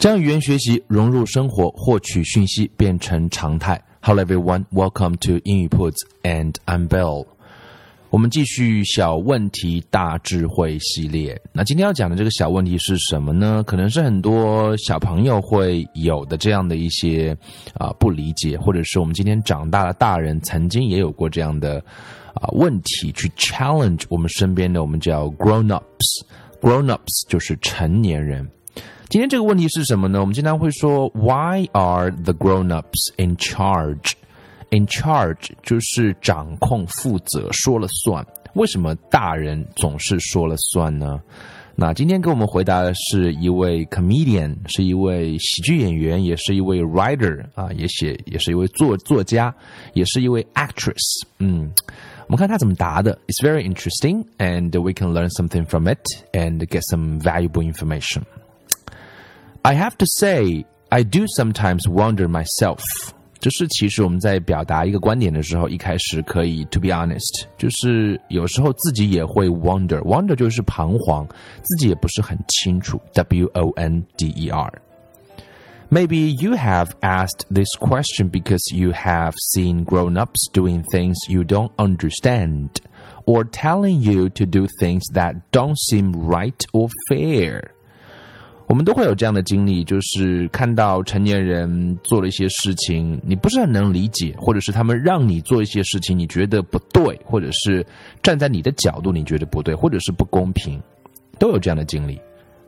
将语言学习融入生活，获取讯息变成常态。Hello everyone, welcome to 英语 Puts and I'm Bill。我们继续小问题大智慧系列。那今天要讲的这个小问题是什么呢？可能是很多小朋友会有的这样的一些啊不理解，或者是我们今天长大的大人曾经也有过这样的啊问题，去 challenge 我们身边的我们叫 grown ups。grown ups 就是成年人。今天这个问题是什么呢？我们经常会说，Why are the grown-ups in charge? In charge 就是掌控、负责、说了算。为什么大人总是说了算呢？那今天给我们回答的是一位 comedian，是一位喜剧演员，也是一位 writer 啊，也写，也是一位作作家，也是一位 actress。嗯，我们看他怎么答的。It's very interesting, and we can learn something from it and get some valuable information. I have to say, I do sometimes wonder myself. 就是其实我们在表达一个观点的时候，一开始可以 to be honest，就是有时候自己也会 wonder，wonder 就是彷徨，自己也不是很清楚。W O N D E R。Maybe you have asked this question because you have seen grown-ups doing things you don't understand, or telling you to do things that don't seem right or fair. 我们都会有这样的经历，就是看到成年人做了一些事情，你不是很能理解，或者是他们让你做一些事情，你觉得不对，或者是站在你的角度你觉得不对，或者是不公平，都有这样的经历。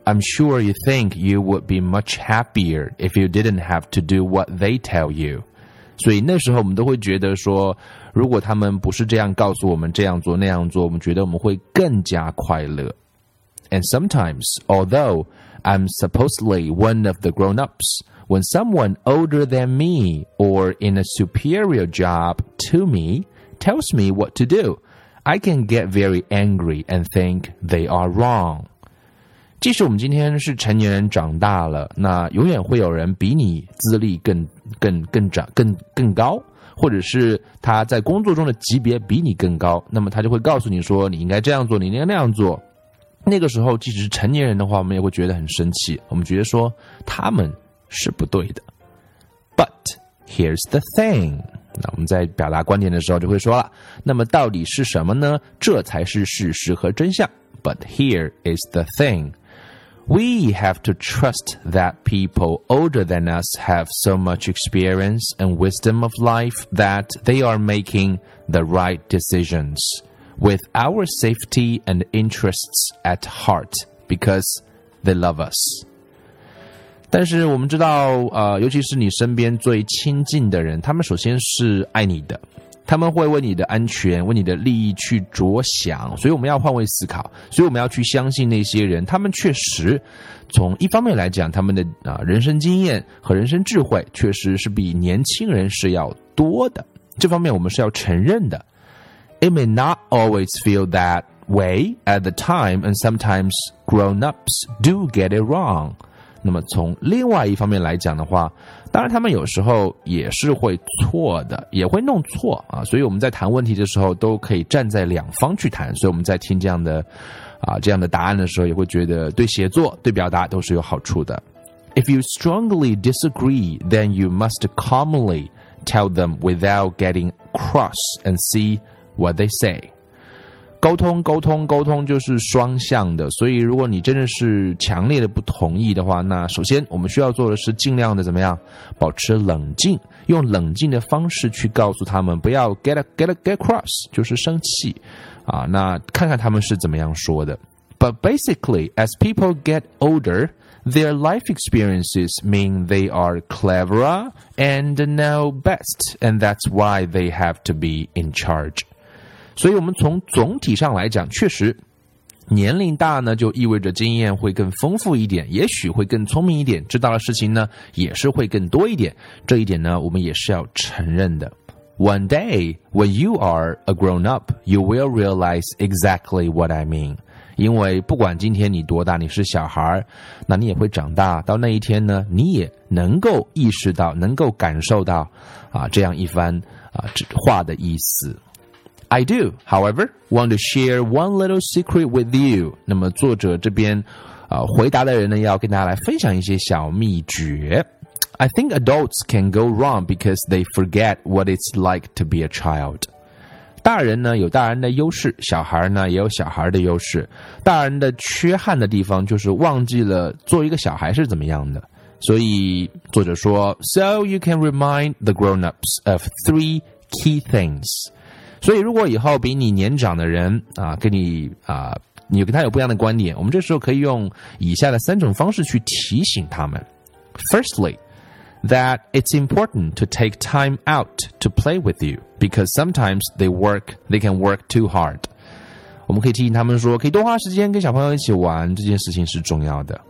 I'm sure you think you would be much happier if you didn't have to do what they tell you。所以那时候我们都会觉得说，如果他们不是这样告诉我们这样做那样做，我们觉得我们会更加快乐。And sometimes, although I'm supposedly one of the grown ups. When someone older than me or in a superior job to me tells me what to do, I can get very angry and think they are wrong. 即使我们今天是成年人长大了，那永远会有人比你资历更更更长更更高，或者是他在工作中的级别比你更高，那么他就会告诉你说你应该这样做，你应该那样做。 那个时候，即使是成年人的话，我们也会觉得很生气。我们觉得说他们是不对的。But here's the thing，那我们在表达观点的时候就会说了，那么到底是什么呢？这才是事实和真相。But here is the thing. We have to trust that people older than us have so much experience and wisdom of life that they are making the right decisions With our safety and interests at heart because they love us. 但是我们知道，呃，尤其是你身边最亲近的人，他们首先是爱你的，他们会为你的安全、为你的利益去着想，所以我们要换位思考，所以我们要去相信那些人，他们确实从一方面来讲，他们的啊人生经验和人生智慧确实是比年轻人是要多的，这方面我们是要承认的。it may not always feel that way at the time, and sometimes grown-ups do get it wrong. 那么从另外一方面来讲的话，当然他们有时候也是会错的，也会弄错啊。所以我们在谈问题的时候，都可以站在两方去谈。所以我们在听这样的啊这样的答案的时候，也会觉得对写作、对表达都是有好处的。If you strongly disagree, then you must calmly tell them without getting cross and see What they say，沟通沟通沟通就是双向的，所以如果你真的是强烈的不同意的话，那首先我们需要做的是尽量的怎么样，保持冷静，用冷静的方式去告诉他们，不要 get a, get a, get cross，就是生气啊。那看看他们是怎么样说的。But basically, as people get older, their life experiences mean they are cleverer and know best, and that's why they have to be in charge. 所以，我们从总体上来讲，确实，年龄大呢，就意味着经验会更丰富一点，也许会更聪明一点，知道的事情呢也是会更多一点。这一点呢，我们也是要承认的。One day, when you are a grown up, you will realize exactly what I mean. 因为不管今天你多大，你是小孩儿，那你也会长大。到那一天呢，你也能够意识到，能够感受到，啊，这样一番啊这话的意思。I do, however, want to share one little secret with you。那么作者这边啊回答的人呢，要跟大家来分享一些小秘诀。I think adults can go wrong because they forget what it's like to be a child. 大人呢有大人的优势，小孩呢也有小孩的优势。大人的缺憾的地方就是忘记了做一个小孩是怎么样的。所以作者说，So you can remind the grown-ups of three key things。 所以如果以后比你年长的人啊，跟你啊，你跟他有不一样的观点，我们这时候可以用以下的三种方式去提醒他们。Firstly。that it's important to take time out to play with you because sometimes they work they can work too hard. 我们可以提醒他们说，可以多花时间跟小朋友一起玩，这件事情是重要的。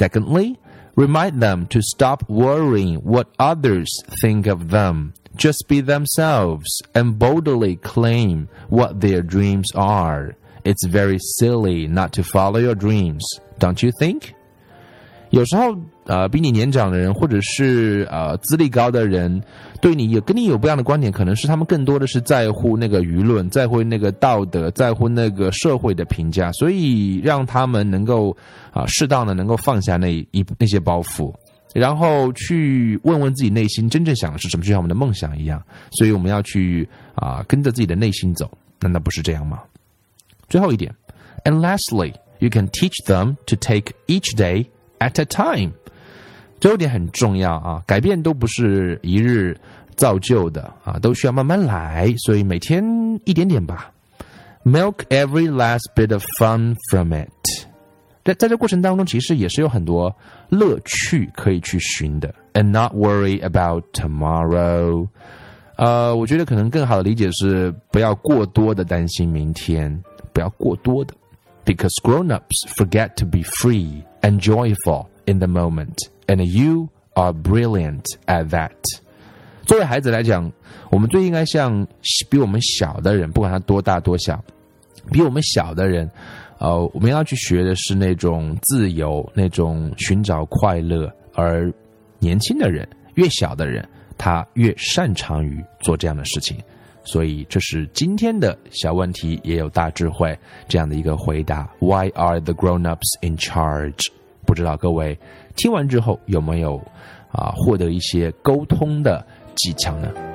Secondly, remind them to stop worrying what others think of them. Just be themselves and boldly claim what their dreams are. It's very silly not to follow your dreams, don't you think? 有时候， 呃，比你年长的人，或者是呃资历高的人，对你有跟你有不一样的观点，可能是他们更多的是在乎那个舆论，在乎那个道德，在乎那个社会的评价，所以让他们能够啊适当的能够放下那一那些包袱，然后去问问自己内心真正想的是什么，就像我们的梦想一样，所以我们要去啊跟着自己的内心走，难道不是这样吗？最后一点，and lastly, you can teach them to take each day. At a time，最后点很重要啊！改变都不是一日造就的啊，都需要慢慢来。所以每天一点点吧。Milk every last bit of fun from it。在在这过程当中，其实也是有很多乐趣可以去寻的。And not worry about tomorrow。呃，我觉得可能更好的理解是，不要过多的担心明天，不要过多的。Because grown-ups forget to be free and joyful in the moment, And you are brilliant at that. 作为孩子来讲，我们最应该向比我们小的人，不管他多大多小，比我们小的人，呃，我们要去学的是那种自由，那种寻找快乐。而年轻的人，越小的人，他越擅长于做这样的事情。所以这是今天的小问题，也有大智慧这样的一个回答。Why are the grown-ups in charge？不知道各位听完之后有没有啊获得一些沟通的技巧呢？